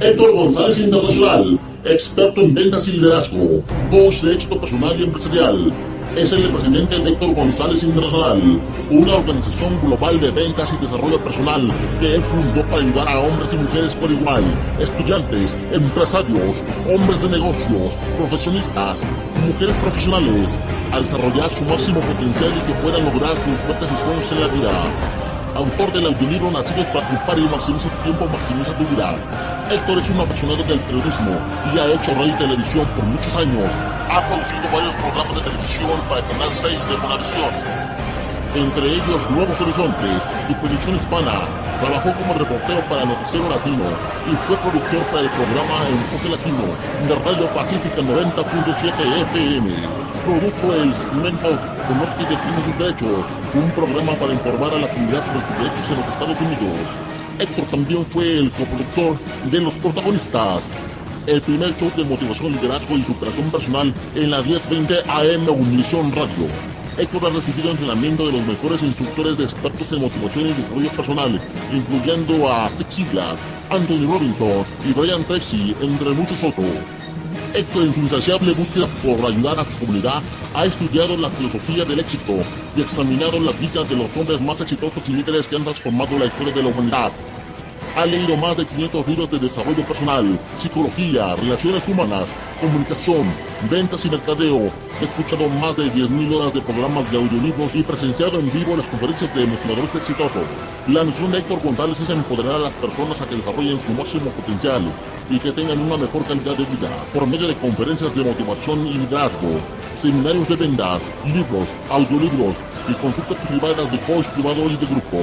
Héctor González Internacional, experto en ventas y liderazgo, coach de éxito personal y empresarial. Es el presidente de Héctor González Internacional, una organización global de ventas y desarrollo personal que él fundó para ayudar a hombres y mujeres por igual, estudiantes, empresarios, hombres de negocios, profesionistas, mujeres profesionales, a desarrollar su máximo potencial y que puedan lograr sus metas y sueños en la vida autor del audiolibro Nacidos para triunfar y maximiza tu tiempo, maximiza tu vida. Héctor es un apasionado del periodismo y ha hecho radio y televisión por muchos años. Ha producido varios programas de televisión para el Canal 6 de Bonavisión. Entre ellos Nuevos Horizontes y Producción Hispana. Trabajó como reportero para Noticiero Latino y fue productor para el programa Enfoque Latino de Radio Pacífica 90.7 FM produjo el segmento Conozca y define sus derechos, un programa para informar a la comunidad sobre sus derechos en los Estados Unidos. Héctor también fue el coproductor de Los Protagonistas, el primer show de motivación, liderazgo y superación personal en la 1020 AM Univisión Radio. Héctor ha recibido entrenamiento de los mejores instructores de expertos en motivación y desarrollo personal, incluyendo a Zig Ziglar, Anthony Robinson y Brian Tracy, entre muchos otros. Héctor, en su insaciable búsqueda por ayudar a su comunidad, ha estudiado la filosofía del éxito y examinado las vidas de los hombres más exitosos y líderes que han transformado la historia de la humanidad. Ha leído más de 500 libros de desarrollo personal, psicología, relaciones humanas, comunicación, ventas y mercadeo. Ha escuchado más de 10.000 horas de programas de audiolibros y presenciado en vivo las conferencias de motivadores exitosos. La misión de Héctor González es empoderar a las personas a que desarrollen su máximo potencial y que tengan una mejor calidad de vida por medio de conferencias de motivación y liderazgo, seminarios de ventas, libros, audiolibros y consultas privadas de coach privado y de grupo.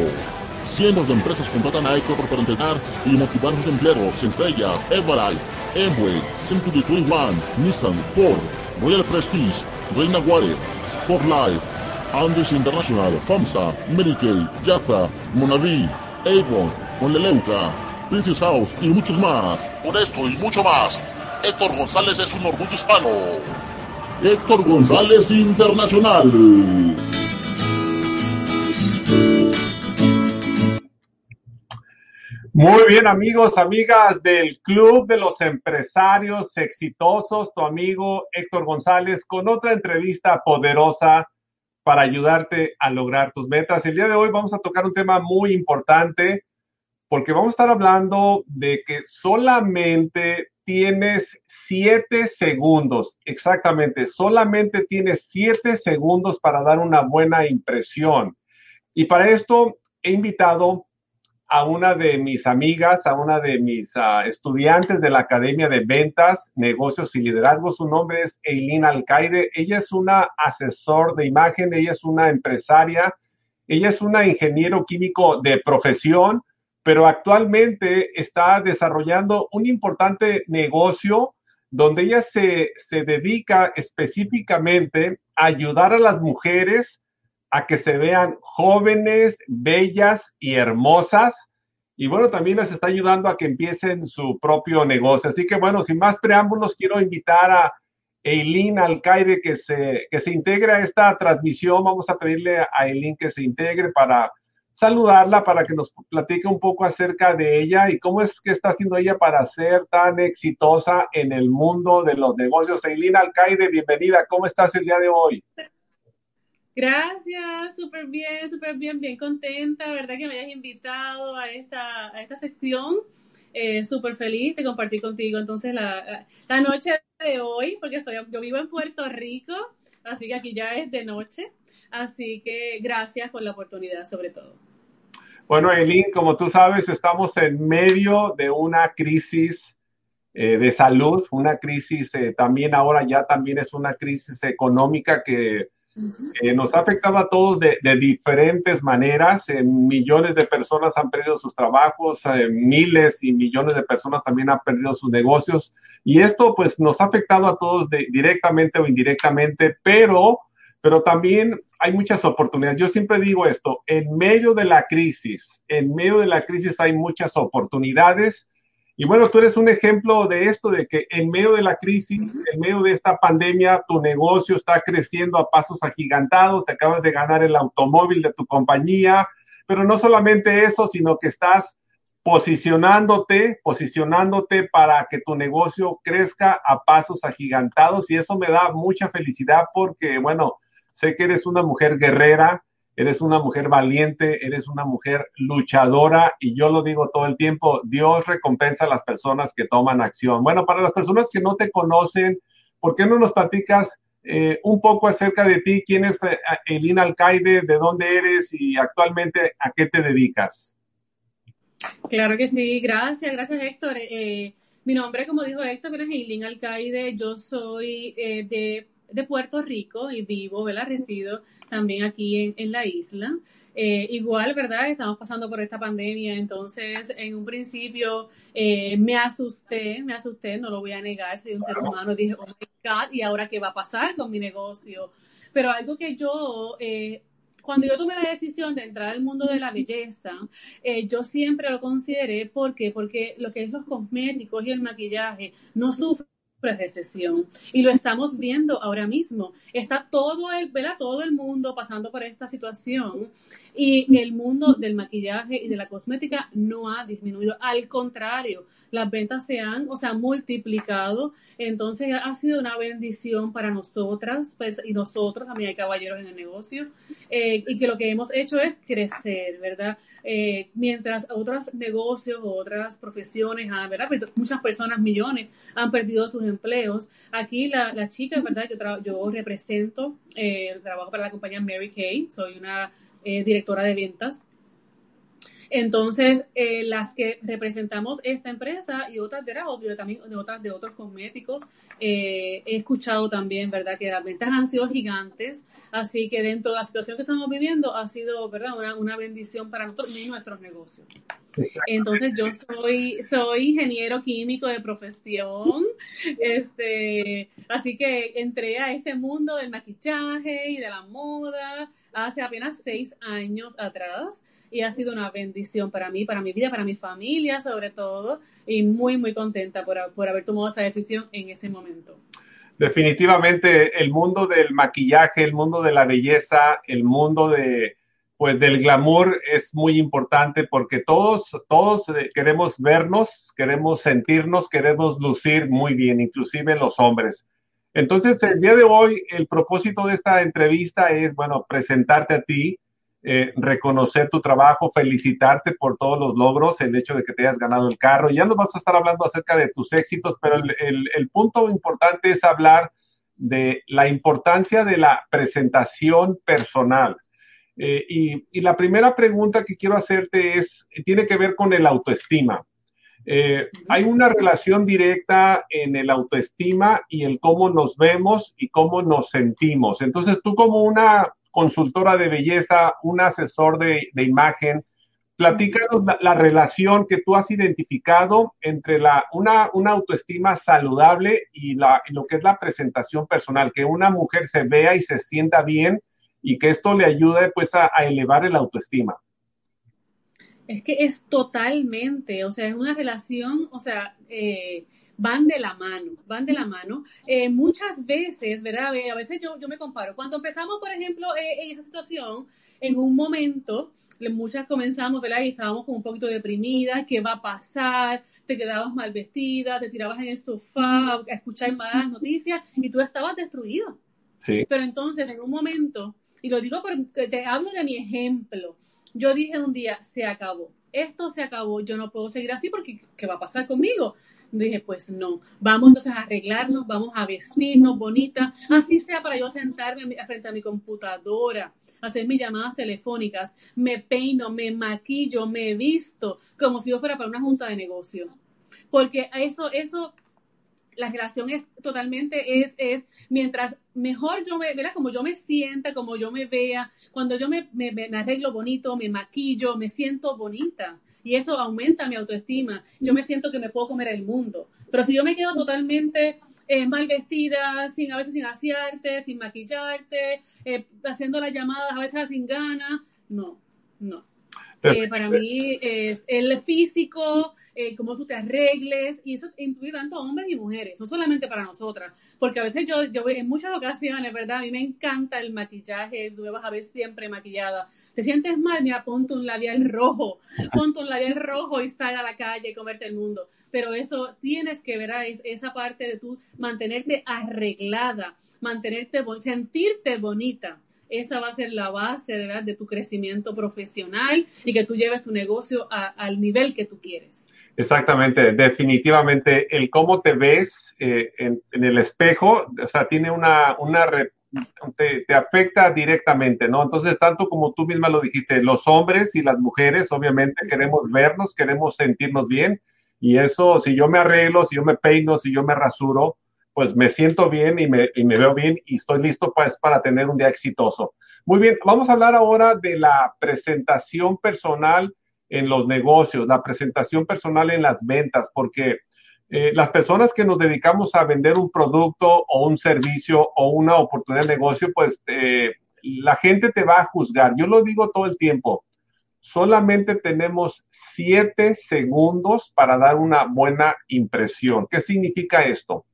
Cientos de empresas contratan a Héctor para entrenar y motivar sus empleados, entre ellas Everlife, Amway, Century 21, Nissan, Ford, Royal Prestige, Reina Water, Ford Life, Andes International, FAMSA, Medicaid, Jaffa, Monavi, Avon, Monleleuca, Princess House y muchos más. Por esto y mucho más, Héctor González es un orgullo hispano. Héctor González Internacional. Muy bien amigos, amigas del Club de los Empresarios Exitosos, tu amigo Héctor González con otra entrevista poderosa para ayudarte a lograr tus metas. El día de hoy vamos a tocar un tema muy importante porque vamos a estar hablando de que solamente tienes siete segundos, exactamente, solamente tienes siete segundos para dar una buena impresión. Y para esto he invitado a una de mis amigas, a una de mis uh, estudiantes de la Academia de Ventas, Negocios y Liderazgo. Su nombre es Eileen Alcaide. Ella es una asesor de imagen, ella es una empresaria, ella es una ingeniero químico de profesión pero actualmente está desarrollando un importante negocio donde ella se, se dedica específicamente a ayudar a las mujeres a que se vean jóvenes, bellas y hermosas. Y bueno, también les está ayudando a que empiecen su propio negocio. Así que bueno, sin más preámbulos, quiero invitar a Eileen Alcaide que se, que se integre a esta transmisión. Vamos a pedirle a Eileen que se integre para saludarla para que nos platique un poco acerca de ella y cómo es que está haciendo ella para ser tan exitosa en el mundo de los negocios. Eileen Alcaide, bienvenida. ¿Cómo estás el día de hoy? Gracias, súper bien, súper bien, bien contenta, ¿verdad? Que me hayas invitado a esta, a esta sección. Eh, súper feliz de compartir contigo entonces la, la, noche de hoy, porque estoy, yo vivo en Puerto Rico, así que aquí ya es de noche. Así que gracias por la oportunidad sobre todo. Bueno, Eileen, como tú sabes, estamos en medio de una crisis eh, de salud, una crisis eh, también ahora ya también es una crisis económica que Eh, nos ha afectado a todos de, diferentes maneras. Eh, millones de personas han perdido sus trabajos, eh, miles y millones de personas también han perdido sus negocios. Y esto pues nos ha afectado a todos directamente o indirectamente, pero, pero también hay muchas oportunidades. Yo siempre digo esto, en medio de la crisis, en medio de la crisis hay muchas oportunidades. Y bueno, tú eres un ejemplo de esto, de que en medio de la crisis, en medio de esta pandemia, tu negocio está creciendo a pasos agigantados, te acabas de ganar el automóvil de tu compañía, pero no solamente eso, sino que estás posicionándote, posicionándote para que tu negocio crezca a pasos agigantados. Y eso me da mucha felicidad porque, bueno, sé que eres una mujer guerrera, eres una mujer valiente, eres una mujer luchadora y yo lo digo todo el tiempo, Dios recompensa a las personas que toman acción. Bueno, para las personas que no te conocen, ¿por qué no nos platicas eh, un poco acerca de ti? ¿Quién es eh, Elina Alcaide? ¿De dónde eres? Y actualmente, ¿a qué te dedicas? Claro que sí, gracias, gracias Héctor. Eh, mi nombre, como dijo Héctor, es Elina Alcaide. Yo soy de de Puerto Rico y vivo, ¿verdad? Resido también aquí en, la isla. Eh, igual, ¿verdad? Estamos pasando por esta pandemia, entonces en un principio eh, me asusté, me asusté, no lo voy a negar, soy un ser humano, dije, oh my God, ¿y ahora qué va a pasar con mi negocio? Pero algo que yo... Eh, cuando yo tomé la decisión de entrar al mundo de la belleza, yo siempre lo consideré porque porque lo que es los cosméticos y el maquillaje no sufren recesión. Y lo estamos viendo ahora mismo. Está todo el, ¿verdad? todo el mundo pasando por esta situación y el mundo del maquillaje y de la cosmética no ha disminuido. Al contrario, las ventas se han, o sea, multiplicado. Entonces ha sido una bendición para nosotras pues, y nosotros, también hay caballeros en el negocio, eh, y que lo que hemos hecho es crecer, ¿verdad? Eh, mientras otros negocios, otras profesiones. Pues, muchas personas, millones, han perdido sus empleos. Aquí la, la chica, ¿verdad? Yo, yo represento, eh, trabajo para la compañía Mary Kay, soy una eh, directora de ventas. Entonces, eh, las que representamos esta empresa y otras de, obvio, también de otras de otros cosméticos, eh, he escuchado también, ¿verdad?, que las ventas han sido gigantes, así que dentro de la situación que estamos viviendo ha sido, ¿verdad?, una, una bendición para nosotros y nuestros negocios. Entonces yo soy, soy ingeniero químico de profesión, este, así que entré a este mundo del maquillaje y de la moda hace apenas seis años atrás y ha sido una bendición para mí, para mi vida, para mi familia sobre todo, y muy, muy contenta por, por haber tomado esa decisión en ese momento. Definitivamente el mundo del maquillaje, el mundo de la belleza, el mundo de, pues del glamour es muy importante porque todos, todos eh, queremos vernos, queremos sentirnos, queremos lucir muy bien, inclusive los hombres. Entonces, el día de hoy, el propósito de esta entrevista es, bueno, presentarte a ti, eh, reconocer tu trabajo, felicitarte por todos los logros, el hecho de que te hayas ganado el carro. Ya nos vas a estar hablando acerca de tus éxitos, pero el, el punto importante es hablar de la importancia de la presentación personal. Eh, y, la primera pregunta que quiero hacerte es, tiene que ver con el autoestima. Eh, hay una relación directa en el autoestima y el cómo nos vemos y cómo nos sentimos. Entonces, tú como una consultora de belleza, un asesor de, imagen, platícanos la, relación que tú has identificado entre la, una, una autoestima saludable y, lo que es la presentación personal, que una mujer se vea y se sienta bien y que esto le ayude pues a, elevar el autoestima. Es que es totalmente, o sea, es una relación, o sea, eh, van de la mano, van de la mano. Eh, muchas veces, ¿verdad? A veces yo, yo me comparo. Cuando empezamos, por ejemplo, eh, en esa situación, en un momento, muchas comenzamos, ¿verdad? Y estábamos como un poquito deprimidas, ¿qué va a pasar? Te quedabas mal vestida, te tirabas en el sofá a escuchar malas noticias y tú estabas destruido. Sí. Pero entonces, en un momento, y lo digo porque te hablo de mi ejemplo. Yo dije un día, se acabó. Esto se acabó. Yo no puedo seguir así porque ¿qué va a pasar conmigo? Dije, pues no. Vamos entonces a arreglarnos, vamos a vestirnos bonita. Así sea para yo sentarme frente a mi computadora, hacer mis llamadas telefónicas. Me peino, me maquillo, me visto como si yo fuera para una junta de negocio. Porque eso, eso la relación es totalmente, es, es, mientras mejor yo me, ¿verdad? Como yo me sienta, como yo me vea, cuando yo me, me, arreglo bonito, me maquillo, me siento bonita. Y eso aumenta mi autoestima. Yo me siento que me puedo comer el mundo. Pero si yo me quedo totalmente eh, mal vestida, sin a veces sin asearte, sin maquillarte, eh, haciendo las llamadas a veces sin ganas, no, no. Eh, para mí es el físico, eh, cómo tú te arregles, y eso incluye tanto a hombres y mujeres, no solamente para nosotras, porque a veces yo, yo en muchas ocasiones, ¿verdad? A mí me encanta el maquillaje, tú me vas a ver siempre maquillada. ¿Te sientes mal? Mira, ponte un labial rojo, ponte un labial rojo y sal a la calle y comerte el mundo. Pero eso tienes que ver es, esa parte de tú mantenerte arreglada, mantenerte, sentirte bonita esa va a ser la base de, tu crecimiento profesional y que tú lleves tu negocio al nivel que tú quieres. Exactamente, definitivamente el cómo te ves eh, en, el espejo, o sea, tiene una, una te, afecta directamente, ¿no? Entonces, tanto como tú misma lo dijiste, los hombres y las mujeres, obviamente queremos vernos, queremos sentirnos bien, y eso, si yo me arreglo, si yo me peino, si yo me rasuro, pues me siento bien y me, y me veo bien y estoy listo pues, para tener un día exitoso. Muy bien, vamos a hablar ahora de la presentación personal en los negocios, la presentación personal en las ventas, porque eh, las personas que nos dedicamos a vender un producto o un servicio o una oportunidad de negocio, pues eh, la gente te va a juzgar. Yo lo digo todo el tiempo. Solamente tenemos siete segundos para dar una buena impresión. ¿Qué significa esto?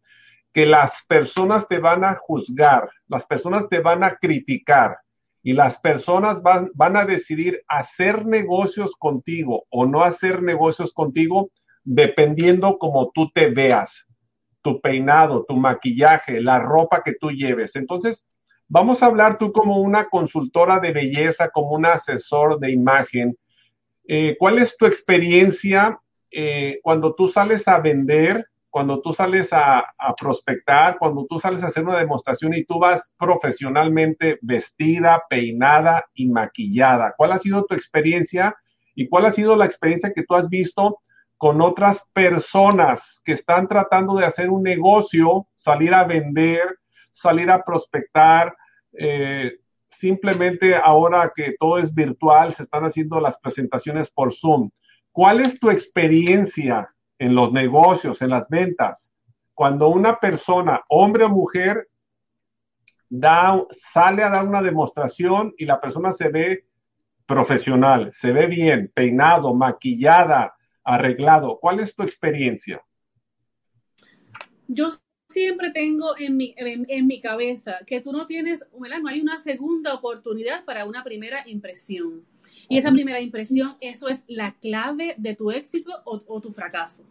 Que las personas te van a juzgar, las personas te van a criticar, y las personas van, van a decidir hacer negocios contigo o no hacer negocios contigo dependiendo como tú te veas, tu peinado, tu maquillaje, la ropa que tú lleves. Entonces, vamos a hablar tú como una consultora de belleza, como un asesor de imagen. Eh, ¿Cuál es tu experiencia eh, cuando tú sales a vender cuando tú sales a, prospectar, cuando tú sales a hacer una demostración y tú vas profesionalmente vestida, peinada y maquillada. ¿Cuál ha sido tu experiencia y cuál ha sido la experiencia que tú has visto con otras personas que están tratando de hacer un negocio, salir a vender, salir a prospectar? Eh, simplemente ahora que todo es virtual, se están haciendo las presentaciones por Zoom. ¿Cuál es tu experiencia en los negocios, en las ventas, cuando una persona, hombre o mujer, sale a dar una demostración y la persona se ve profesional, se ve bien, peinado, maquillada, arreglado. ¿Cuál es tu experiencia? Yo siempre tengo en mi, en, mi cabeza que tú no tienes, no hay una segunda oportunidad para una primera impresión. Y esa primera impresión, eso es la clave de tu éxito o, tu fracaso.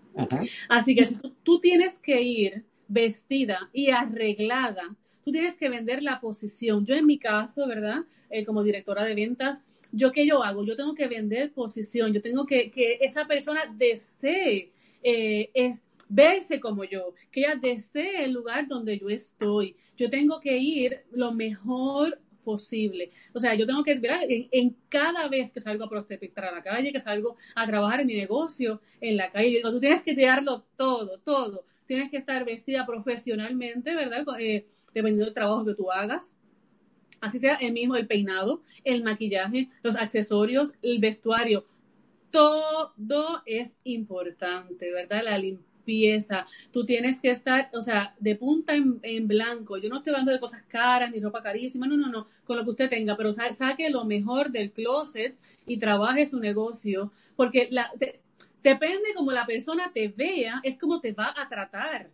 Así que si tú, tienes que ir vestida y arreglada, tú tienes que vender la posición. Yo en mi caso, ¿verdad? Eh, como directora de ventas, ¿yo qué yo hago? Yo tengo que vender posición, yo tengo que que esa persona desee eh, es, verse como yo, que ella desee el lugar donde yo estoy. Yo tengo que ir lo mejor posible. O sea, yo tengo que, ver En, cada vez que salgo a prospectar a la calle, que salgo a trabajar en mi negocio en la calle, digo, tú tienes que darlo todo, todo. Tienes que estar vestida profesionalmente, ¿verdad? Eh, dependiendo del trabajo que tú hagas. Así sea el mismo, el peinado, el maquillaje, los accesorios, el vestuario. Todo es importante, ¿verdad? La limpieza pieza, tú tienes que estar, o sea, de punta en, blanco. Yo no estoy hablando de cosas caras ni ropa carísima, no, no, no, con lo que usted tenga, pero saque lo mejor del closet y trabaje su negocio, porque la, depende como la persona te vea, es como te va a tratar.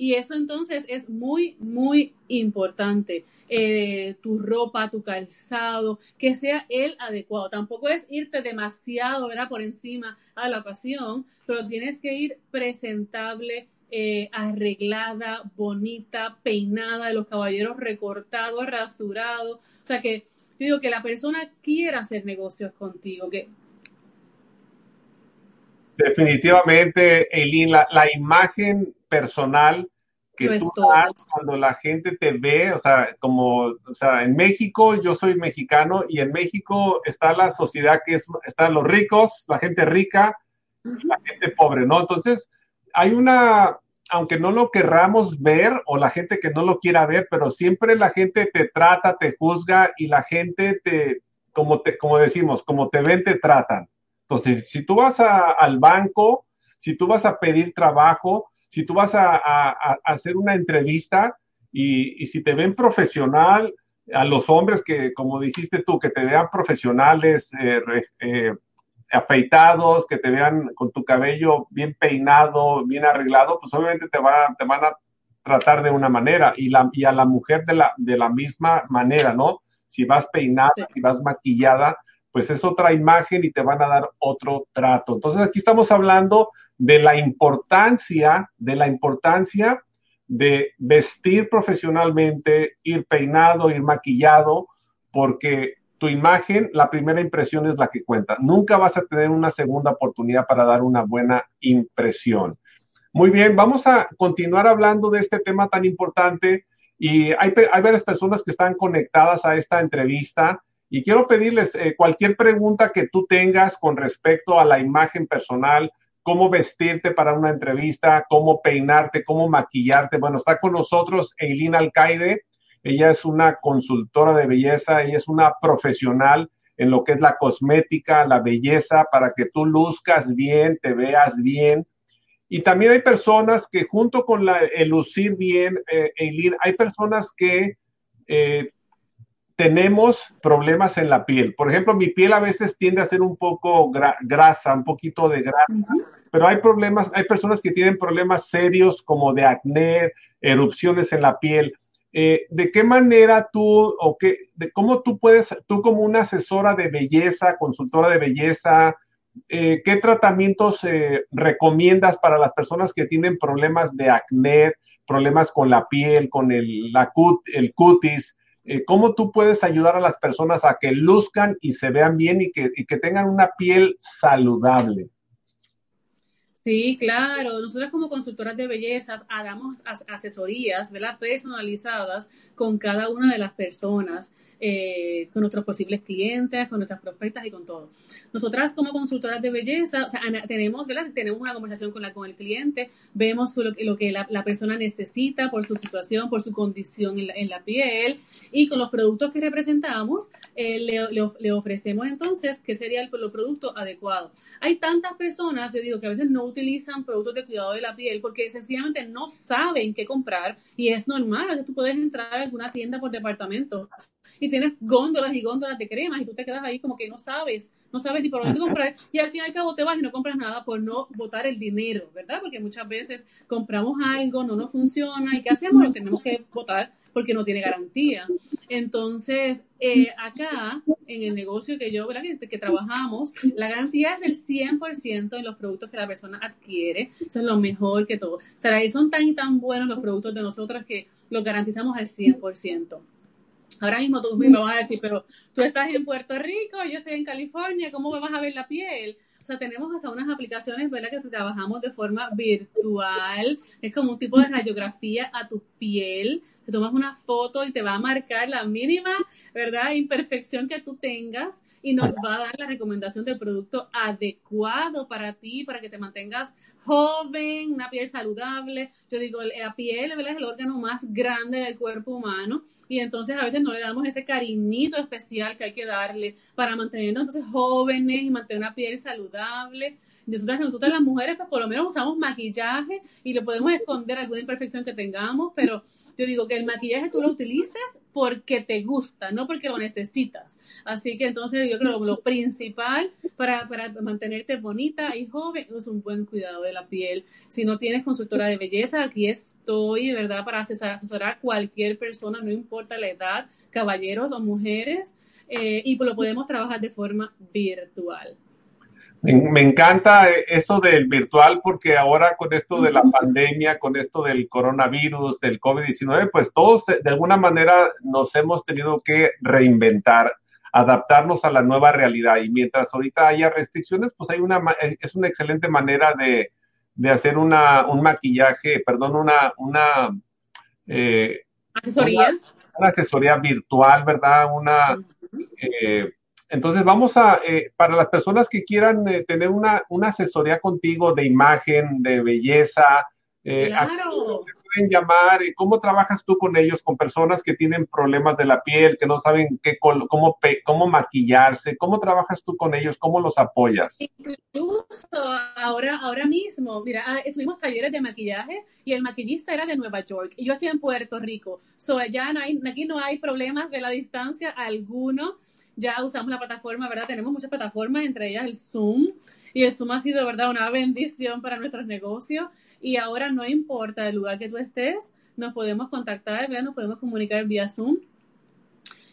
Y eso entonces es muy, muy importante. Eh, tu ropa, tu calzado, que sea el adecuado. Tampoco es irte demasiado, ¿verdad? Por encima a la ocasión, pero tienes que ir presentable, eh, arreglada, bonita, peinada, de los caballeros recortado, rasurado. O sea que yo digo que la persona quiera hacer negocios contigo, que Definitivamente, Eileen, la, imagen personal que tú das cuando la gente te ve, o sea, como, o sea, en México yo soy mexicano y en México está la sociedad que es, están los ricos, la gente rica, la gente pobre, ¿no? Entonces, hay una, aunque no lo querramos ver o la gente que no lo quiera ver, pero siempre la gente te trata, te juzga y la gente te, como, te, como decimos, como te ven, te tratan. Entonces, si tú vas al banco, si tú vas a pedir trabajo, si tú vas a, hacer una entrevista y, si te ven profesional, a los hombres que, como dijiste tú, que te vean profesionales, eh, eh, afeitados, que te vean con tu cabello bien peinado, bien arreglado, pues obviamente te, te van a tratar de una manera y, la, y a la mujer de la, de la misma manera, ¿no? Si vas peinada, si vas maquillada, pues es otra imagen y te van a dar otro trato. Entonces aquí estamos hablando de la importancia, de la importancia de vestir profesionalmente, ir peinado, ir maquillado, porque tu imagen, la primera impresión es la que cuenta. Nunca vas a tener una segunda oportunidad para dar una buena impresión. Muy bien, vamos a continuar hablando de este tema tan importante y hay, varias personas que están conectadas a esta entrevista y quiero pedirles eh, cualquier pregunta que tú tengas con respecto a la imagen personal, cómo vestirte para una entrevista, cómo peinarte, cómo maquillarte. Bueno, está con nosotros Eileen Alcaide ella es una consultora de belleza, ella es una profesional en lo que es la cosmética, la belleza, para que tú luzcas bien, te veas bien. Y también hay personas que junto con la, el lucir bien, eh, hay personas que eh, tenemos problemas en la piel. Por ejemplo, mi piel a veces tiende a ser un poco grasa, un poquito de grasa, pero hay problemas, hay personas que tienen problemas serios como de acné, erupciones en la piel. Eh, ¿de qué manera tú o qué, de cómo tú puedes, tú como una asesora de belleza, consultora de belleza, eh, qué tratamientos eh, recomiendas para las personas que tienen problemas de acné, problemas con la piel, con el, la el cutis? ¿Cómo tú puedes ayudar a las personas a que luzcan y se vean bien y que, y que tengan una piel saludable? Sí, claro. Nosotros como consultoras de bellezas damos asesorías ¿verdad? personalizadas con cada una de las personas. Eh, con nuestros posibles clientes, con nuestras prospectas y con todo. Nosotras como consultoras de belleza, o sea, tenemos, ¿verdad? tenemos una conversación con, la, con el cliente, vemos lo, lo que la, persona necesita por su situación, por su condición en la, piel y con los productos que representamos eh, le, le, ofrecemos entonces qué sería el, el producto adecuado. Hay tantas personas, yo digo, que a veces no utilizan productos de cuidado de la piel porque sencillamente no saben qué comprar y es normal, veces tú puedes entrar a alguna tienda por departamento y tienes góndolas y góndolas de cremas y tú te quedas ahí como que no sabes, no sabes ni por dónde comprar y al fin y al cabo te vas y no compras nada por no botar el dinero, ¿verdad? Porque muchas veces compramos algo, no nos funciona y ¿qué hacemos? Lo tenemos que botar porque no tiene garantía. Entonces, eh, acá, en el negocio que yo, ¿verdad? Que, que, trabajamos, la garantía es el 100% en los productos que la persona adquiere. Eso es lo mejor que todo. O sea, son tan y tan buenos los productos de nosotros que los garantizamos al 100%. Ahora mismo tú me vas a decir, pero tú estás en Puerto Rico, yo estoy en California, ¿cómo me vas a ver la piel? O sea, tenemos hasta unas aplicaciones, ¿verdad? Que trabajamos de forma virtual. Es como un tipo de radiografía a tu piel. Te tomas una foto y te va a marcar la mínima, ¿verdad? Imperfección que tú tengas y nos va a dar la recomendación del producto adecuado para ti, para que te mantengas joven, una piel saludable. Yo digo, la piel ¿verdad? es el órgano más grande del cuerpo humano y entonces a veces no le damos ese cariñito especial que hay que darle para mantenernos entonces jóvenes y mantener una piel saludable. Nosotras, nosotras las mujeres, pues por lo menos usamos maquillaje y le podemos esconder alguna imperfección que tengamos, pero yo digo que el maquillaje tú lo utilices porque te gusta, no porque lo necesitas. Así que entonces yo creo que lo principal para, para mantenerte bonita y joven es un buen cuidado de la piel. Si no tienes consultora de belleza, aquí estoy, ¿verdad? Para asesorar, a cualquier persona, no importa la edad, caballeros o mujeres, eh, y lo podemos trabajar de forma virtual. Me, encanta eso del virtual porque ahora con esto de la pandemia, con esto del coronavirus, del COVID-19, pues todos de alguna manera nos hemos tenido que reinventar, adaptarnos a la nueva realidad. Y mientras ahorita haya restricciones, pues hay una, es una excelente manera de, de hacer una, un maquillaje, perdón, una, una eh, asesoría. Una, asesoría virtual, ¿verdad? Una, entonces vamos a, eh, para las personas que quieran eh, tener una, una, asesoría contigo de imagen, de belleza, Eh, claro. pueden llamar? ¿Cómo trabajas tú con ellos, con personas que tienen problemas de la piel, que no saben qué, cómo, cómo maquillarse? ¿Cómo trabajas tú con ellos? ¿Cómo los apoyas? Incluso ahora, ahora mismo, mira, ah, tuvimos talleres de maquillaje y el maquillista era de Nueva York y yo estoy en Puerto Rico. So, allá no hay, aquí no hay problemas de la distancia alguno. Ya usamos la plataforma, ¿verdad? Tenemos muchas plataformas, entre ellas el Zoom. Y el Zoom ha sido, ¿verdad?, una bendición para nuestros negocios y ahora no importa el lugar que tú estés, nos podemos contactar, nos podemos comunicar vía Zoom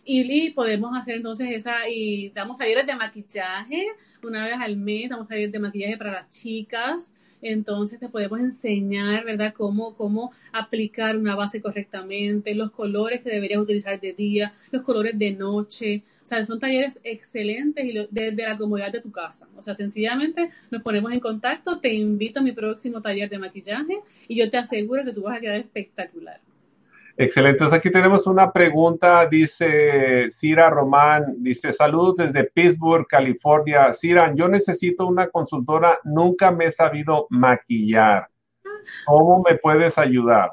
y, podemos hacer entonces esa, y damos talleres de maquillaje una vez al mes, damos talleres de maquillaje para las chicas, entonces te podemos enseñar, ¿verdad?, cómo, cómo aplicar una base correctamente, los colores que deberías utilizar de día, los colores de noche. O sea, son talleres excelentes y desde la comodidad de tu casa. O sea, sencillamente nos ponemos en contacto, te invito a mi próximo taller de maquillaje y yo te aseguro que tú vas a quedar espectacular. Excelente. Entonces aquí tenemos una pregunta, dice Cira Román, dice saludos desde Pittsburgh, California. Cira, yo necesito una consultora, nunca me he sabido maquillar. ¿Cómo me puedes ayudar?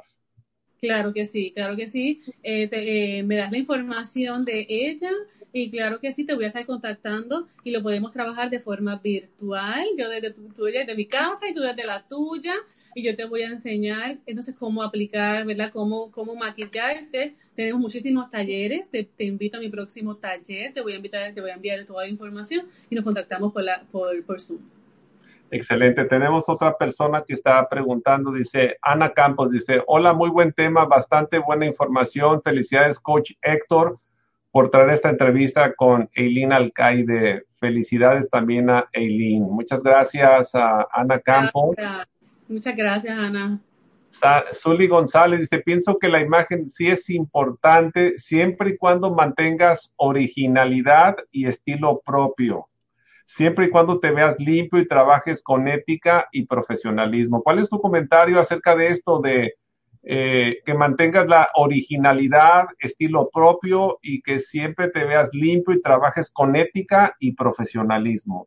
Claro que sí, claro que sí. Eh, eh, me das la información de ella y claro que sí, te voy a estar contactando y lo podemos trabajar de forma virtual. Yo desde tu, desde mi casa y tú desde la tuya. Y yo te voy a enseñar entonces cómo aplicar, ¿verdad? Cómo, cómo maquillarte. Tenemos muchísimos talleres. Te, invito a mi próximo taller. Te voy a invitar, te voy a enviar toda la información y nos contactamos por, la, por, por Zoom. Excelente. Tenemos otra persona que está preguntando, dice Ana Campos, dice, hola, muy buen tema, bastante buena información. Felicidades, coach Héctor por traer esta entrevista con Eileen Alcaide. Felicidades también a Eileen. Muchas gracias a Ana Campos. Muchas gracias, Ana. Zully González dice, pienso que la imagen sí es importante siempre y cuando mantengas originalidad y estilo propio, siempre y cuando te veas limpio y trabajes con ética y profesionalismo. ¿Cuál es tu comentario acerca de esto de eh, que mantengas la originalidad, estilo propio y que siempre te veas limpio y trabajes con ética y profesionalismo.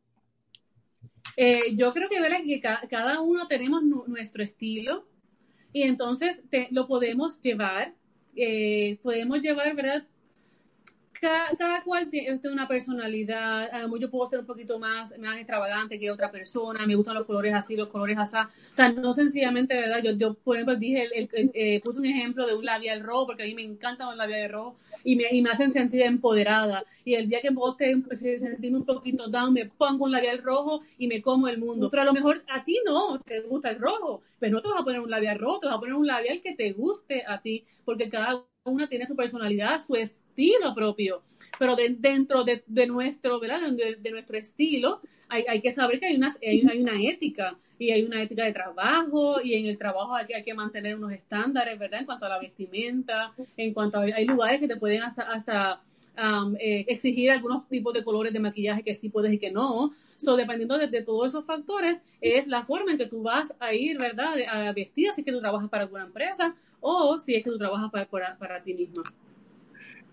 Eh, yo creo que, que cada uno tenemos nuestro estilo y entonces lo podemos llevar, eh, podemos llevar, ¿verdad? Cada, cual tiene una personalidad. A lo yo puedo ser un poquito más, más extravagante que otra persona. Me gustan los colores así, los colores así. O sea, no sencillamente, ¿verdad? Yo, yo por ejemplo, dije, el, eh, puse un ejemplo de un labial rojo, porque a mí me encantan los labiales rojos y me, y me hacen sentir empoderada. Y el día que vos te sentirme un poquito down, me pongo un labial rojo y me como el mundo. Pero a lo mejor a ti no te gusta el rojo, pero no te vas a poner un labial rojo, te vas a poner un labial que te guste a ti, porque cada una tiene su personalidad, su estilo propio, pero dentro de, nuestro, ¿verdad? De, nuestro estilo, hay, hay, que saber que hay una, hay, una ética y hay una ética de trabajo y en el trabajo hay, hay que mantener unos estándares, ¿verdad? En cuanto a la vestimenta, en cuanto a, hay lugares que te pueden hasta, hasta eh, exigir algunos tipos de colores de maquillaje que sí puedes y que no. So, dependiendo de, todos esos factores, es la forma en que tú vas a ir, ¿verdad? A si es que tú trabajas para alguna empresa o si es que tú trabajas para, para, ti mismo.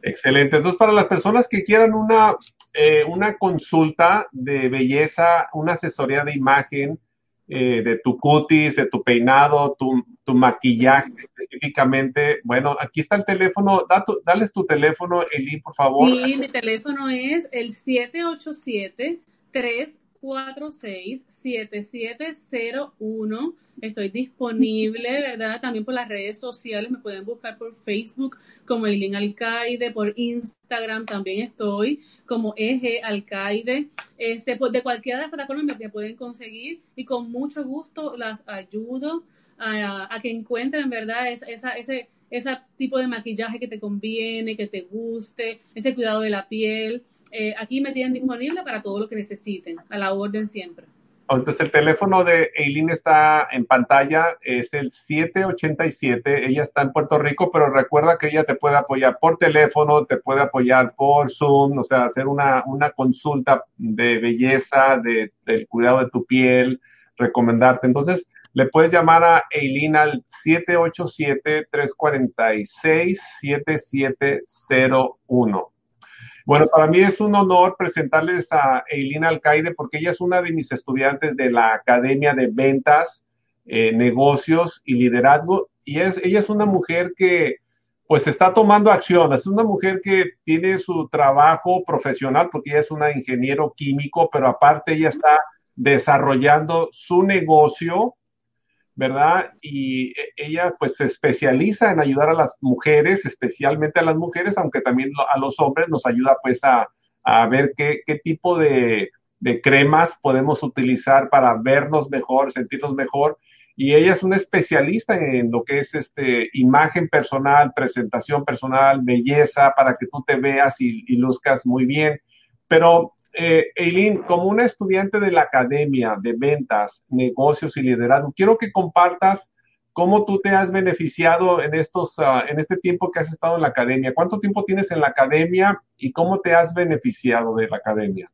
Excelente. Entonces, para las personas que quieran una, eh, una consulta de belleza, una asesoría de imagen, eh, de tu cutis, de tu peinado, tu, tu, maquillaje específicamente. Bueno, aquí está el teléfono. Tu, dales tu teléfono, Eli, por favor. Sí, mi teléfono es el 787 346-7701. Estoy disponible, ¿verdad? También por las redes sociales. Me pueden buscar por Facebook como Eileen Alcaide, por Instagram también estoy como Eje Alcaide. Este, pues, de cualquiera de las plataformas me, pueden conseguir y con mucho gusto las ayudo a, que encuentren, ¿verdad? esa, ese, ese tipo de maquillaje que te conviene, que te guste, ese cuidado de la piel eh, aquí me tienen disponible para todo lo que necesiten, a la orden siempre. Entonces el teléfono de Eileen está en pantalla, es el 787, ella está en Puerto Rico, pero recuerda que ella te puede apoyar por teléfono, te puede apoyar por Zoom, o sea, hacer una, una consulta de belleza, de, del cuidado de tu piel, recomendarte. Entonces, le puedes llamar a Eileen al 787-346-7701. Bueno, para mí es un honor presentarles a Eileen Alcaide porque ella es una de mis estudiantes de la Academia de Ventas eh, negocios y liderazgo. Y es, ella es una mujer que pues está tomando acción. Es una mujer que tiene su trabajo profesional porque ella es una ingeniero químico, pero aparte ella está desarrollando su negocio, ¿verdad? Y e, ella pues se especializa en ayudar a las mujeres, especialmente a las mujeres, aunque también a los hombres nos ayuda pues a, ver qué, qué tipo de, de cremas podemos utilizar para vernos mejor, sentirnos mejor y ella es una especialista en lo que es este imagen personal, presentación personal, belleza, para que tú te veas y, luzcas muy bien. Pero, eh, Eileen, como una estudiante de la academia de ventas, negocios y liderazgo, quiero que compartas cómo tú te has beneficiado en estos, ah, en este tiempo que has estado en la academia. ¿Cuánto tiempo tienes en la academia y cómo te has beneficiado de la academia?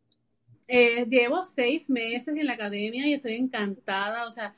Eh, llevo seis meses en la academia y estoy encantada. O sea,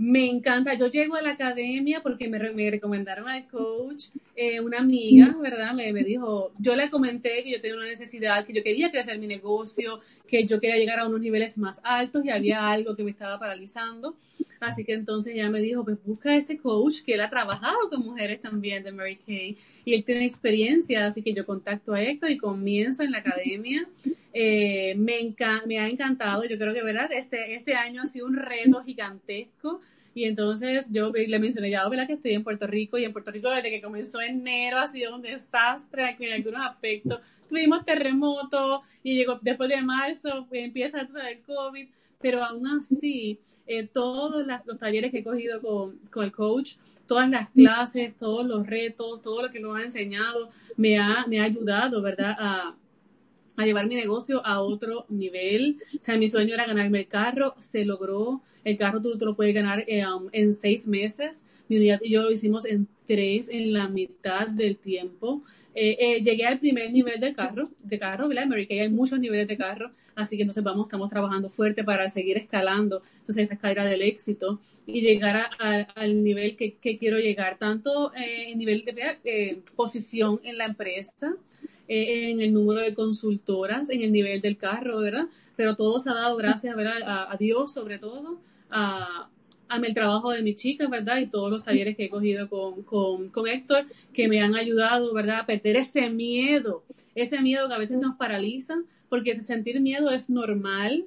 me encanta. Yo llego a la academia porque me, me recomendaron al coach, eh, una amiga, ¿verdad? Me, me, dijo, yo le comenté que yo tenía una necesidad, que yo quería crecer mi negocio, que yo quería llegar a unos niveles más altos y había algo que me estaba paralizando. Así que entonces ella me dijo, pues busca a este coach que él ha trabajado con mujeres también de Mary Kay y él tiene experiencia, así que yo contacto a Héctor y comienzo en la academia. Eh, me, me ha encantado, yo creo que, ¿verdad? Este, este año ha sido un reto gigantesco. Y entonces yo le mencioné ya, ¿verdad? Que estoy en Puerto Rico y en Puerto Rico desde que comenzó enero ha sido un desastre en algunos aspectos. Tuvimos terremoto y llegó después de marzo, empieza el COVID, pero aún así, eh, todos los talleres que he cogido con, con el coach, todas las clases, todos los retos, todo lo que nos ha enseñado, me ha, me ha ayudado, ¿verdad? A, a llevar mi negocio a otro nivel. O sea, mi sueño era ganarme el carro, se logró. El carro tú, lo puedes ganar eh, um, en seis meses. Mi unidad y yo lo hicimos en tres, en la mitad del tiempo. Eh, eh, llegué al primer nivel del carro, de carro, ¿verdad? En hay muchos niveles de carro, así que entonces vamos, estamos trabajando fuerte para seguir escalando, entonces esa escalera del éxito y llegar al nivel que, quiero llegar, tanto en nivel de posición en la empresa, eh, en el número de consultoras, en el nivel del carro, ¿verdad? Pero todo se ha dado gracias A, Dios, sobre todo, a, a el trabajo de mi chica, ¿verdad? Y todos los talleres que he cogido con, con, con, Héctor, que me han ayudado, ¿verdad? A perder ese miedo, ese miedo que a veces nos paraliza, porque sentir miedo es normal,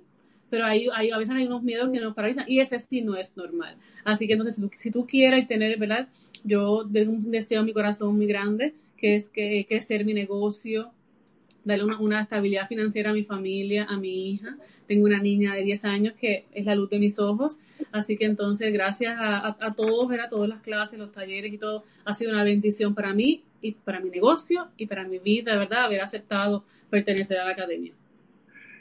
pero hay, hay, a veces hay unos miedos que nos paralizan y ese sí no es normal. Así que entonces, si tú, si tú quieres tener, ¿verdad? Yo tengo un deseo en mi corazón muy grande que es que crecer mi negocio, darle una, estabilidad financiera a mi familia, a mi hija. Tengo una niña de 10 años que es la luz de mis ojos. Así que entonces, gracias a, a, todos, a todas las clases, los talleres y todo, ha sido una bendición para mí y para mi negocio y para mi vida, ¿verdad? Haber aceptado pertenecer a la academia.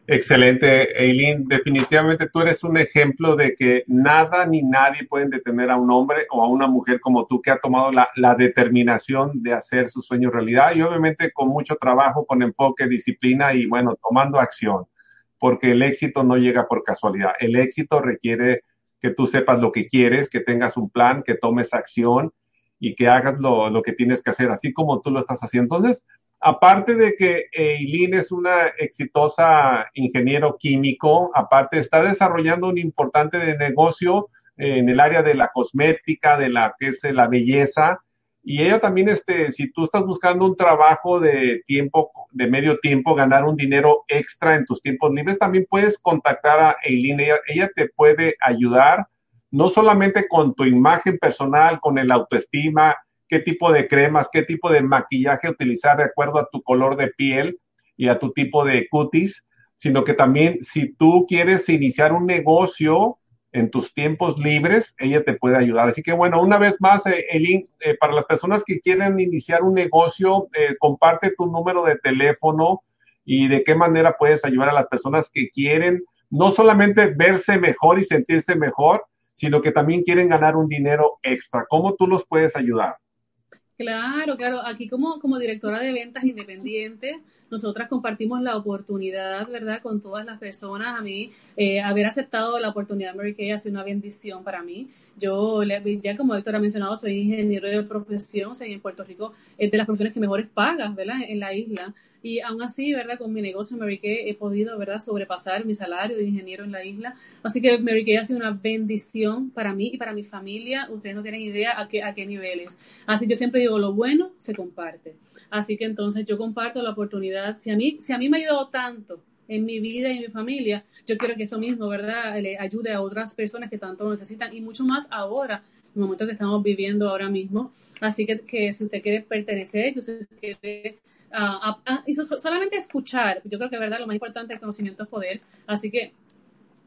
Excelente, Eileen. Definitivamente tú eres un ejemplo de que nada ni nadie pueden detener a un hombre o a una mujer como tú que ha tomado la, determinación de hacer su sueño realidad y obviamente con mucho trabajo, con enfoque, disciplina y bueno, tomando acción, porque el éxito no llega por casualidad. El éxito requiere que tú sepas lo que quieres, que tengas un plan, que tomes acción y que hagas lo, lo que tienes que hacer, así como tú lo estás haciendo. Entonces, aparte de que Eileen es una exitosa ingeniero químico, aparte está desarrollando un importante negocio en el área de la cosmética, de es la belleza. Y ella también, este, si tú estás buscando un trabajo de tiempo, de medio tiempo, ganar un dinero extra en tus tiempos libres, también puedes contactar a Eileen. Ella, ella te puede ayudar, no solamente con tu imagen personal, con el autoestima, qué tipo de cremas, qué tipo de maquillaje utilizar de acuerdo a tu color de piel y a tu tipo de cutis, sino que también si tú quieres iniciar un negocio en tus tiempos libres, ella te puede ayudar. Así que bueno, una vez más, eh, Elin, eh, para las personas que quieren iniciar un negocio, eh, comparte tu número de teléfono y de qué manera puedes ayudar a las personas que quieren no solamente verse mejor y sentirse mejor, sino que también quieren ganar un dinero extra. ¿Cómo tú los puedes ayudar? Claro, claro. Aquí como, como directora de ventas independientes, nosotras compartimos la oportunidad, ¿verdad? Con todas las personas. A mí, eh, haber aceptado la oportunidad Mary Kay ha sido una bendición para mí. Yo, ya como Héctor ha mencionado, soy ingeniero de profesión, soy en Puerto Rico es de las profesiones que mejores pagas, ¿verdad? En la isla. Y aún así, ¿verdad? Con mi negocio Mary Kay he podido, ¿verdad? Sobrepasar mi salario de ingeniero en la isla. Así que Mary Kay ha sido una bendición para mí y para mi familia. Ustedes no tienen idea a qué, a qué niveles. Así yo siempre digo, lo bueno se comparte. Así que entonces yo comparto la oportunidad. Si a mí, si a mí me ha ayudado tanto en mi vida y en mi familia, yo quiero que eso mismo, ¿verdad?, le ayude a otras personas que tanto necesitan y mucho más ahora, en el que estamos viviendo ahora mismo. Así que, que si usted quiere pertenecer, que usted quiere uh, uh, solamente escuchar, yo creo que, ¿verdad?, lo más importante, el conocimiento es poder. Así que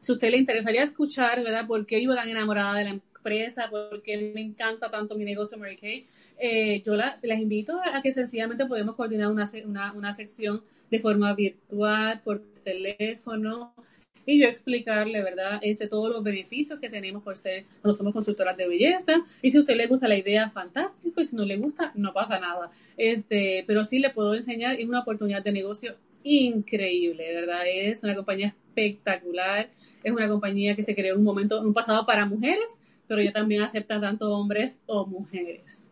si usted le interesaría escuchar, ¿verdad?, por qué yo tan enamorada de la empresa, por qué me encanta tanto mi negocio Mary Kay, eh, yo la, las invito a que sencillamente podemos coordinar una, una, una sección de forma virtual, por teléfono, y yo explicarle, ¿verdad?, este, todos los beneficios que tenemos por ser, cuando somos consultoras de belleza. Y si a usted le gusta la idea, fantástico, y si no le gusta, no pasa nada. Este, pero sí le puedo enseñar, es una oportunidad de negocio increíble, ¿verdad? Es una compañía espectacular, es una compañía que se creó en un momento, en un pasado para mujeres, pero ya también acepta tanto hombres o mujeres.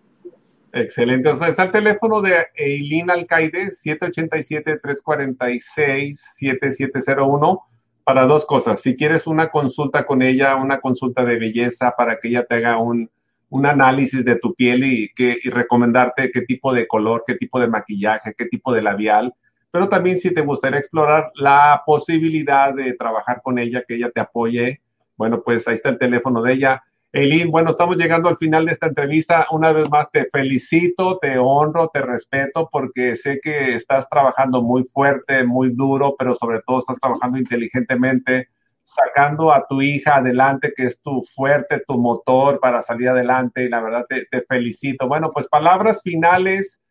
Excelente. O sea, está el teléfono de Eileen Alcaide, 787-346-7701, para dos cosas. Si quieres una consulta con ella, una consulta de belleza para que ella te haga un, un análisis de tu piel y, que, y recomendarte qué tipo de color, qué tipo de maquillaje, qué tipo de labial. Pero también si te gustaría explorar la posibilidad de trabajar con ella, que ella te apoye, bueno, pues ahí está el teléfono de ella. Eileen, bueno, estamos llegando al final de esta entrevista. Una vez más te felicito, te honro, te respeto porque sé que estás trabajando muy fuerte, muy duro, pero sobre todo estás trabajando inteligentemente, sacando a tu hija adelante, que es tu fuerte, tu motor para salir adelante y la verdad te, felicito. Bueno, pues palabras finales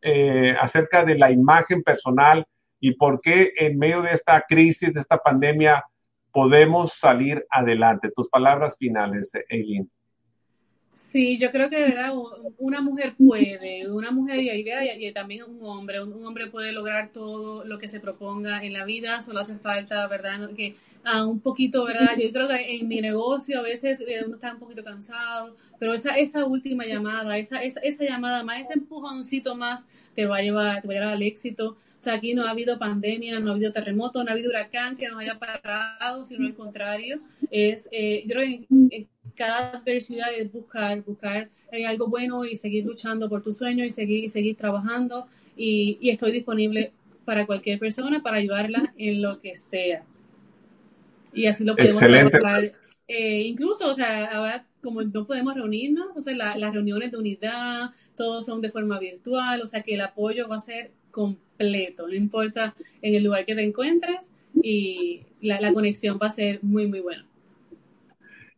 eh, acerca de la imagen personal y por qué en medio de esta crisis, de esta pandemia, podemos salir adelante. Tus palabras finales, Eileen. Sí, yo creo que ¿verdad? una mujer puede, una mujer y, y, también un hombre, un, hombre puede lograr todo lo que se proponga en la vida, solo hace falta, ¿verdad? Que a un poquito, ¿verdad? Yo creo que en mi negocio a veces eh, uno está un poquito cansado, pero esa, esa última llamada, esa, esa, esa llamada más, ese empujoncito más te va a llevar, te va a llevar al éxito. O sea, aquí no ha habido pandemia, no ha habido terremoto, no ha habido huracán que nos haya parado, sino al contrario. Es, eh, yo creo que cada adversidad es buscar, buscar eh, algo bueno y seguir luchando por tu sueño y seguir, seguir trabajando. Y, y estoy disponible para cualquier persona para ayudarla en lo que sea. Y así lo podemos trabajar. Eh, incluso, o sea, ahora como no podemos reunirnos, o sea, las reuniones de unidad, todos son de forma virtual, o sea que el apoyo va a ser completo, no importa en el lugar que te encuentres y la, conexión va a ser muy, muy buena.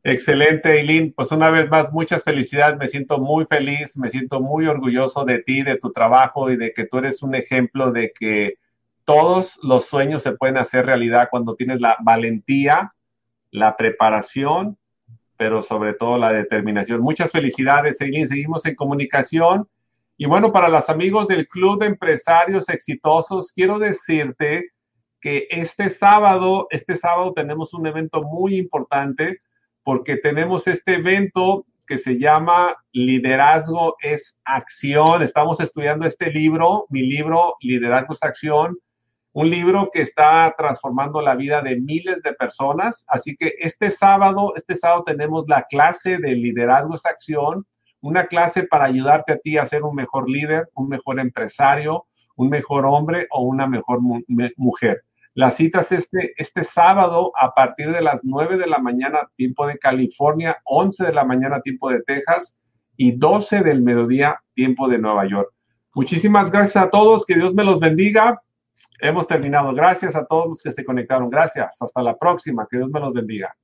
Excelente, Eileen. Pues una vez más, muchas felicidades. Me siento muy feliz, me siento muy orgulloso de ti, de tu trabajo y de que tú eres un ejemplo de que todos los sueños se pueden hacer realidad cuando tienes la valentía, la preparación, pero sobre todo la determinación. Muchas felicidades, Eileen. Seguimos en comunicación y bueno, para los amigos del Club de Empresarios Exitosos, quiero decirte que este sábado, este sábado tenemos un evento muy importante porque tenemos este evento que se llama Liderazgo es Acción. Estamos estudiando este libro, mi libro Liderazgo es Acción, un libro que está transformando la vida de miles de personas. Así que este sábado, este sábado tenemos la clase de Liderazgo es Acción una clase para ayudarte a ti a ser un mejor líder, un mejor empresario, un mejor hombre o una mejor mujer. Las citas este, este sábado a partir de las 9 de la mañana, tiempo de California, 11 de la mañana, tiempo de Texas y 12 del mediodía, tiempo de Nueva York. Muchísimas gracias a todos, que Dios me los bendiga. Hemos terminado. Gracias a todos los que se conectaron. Gracias. Hasta la próxima. Que Dios me los bendiga.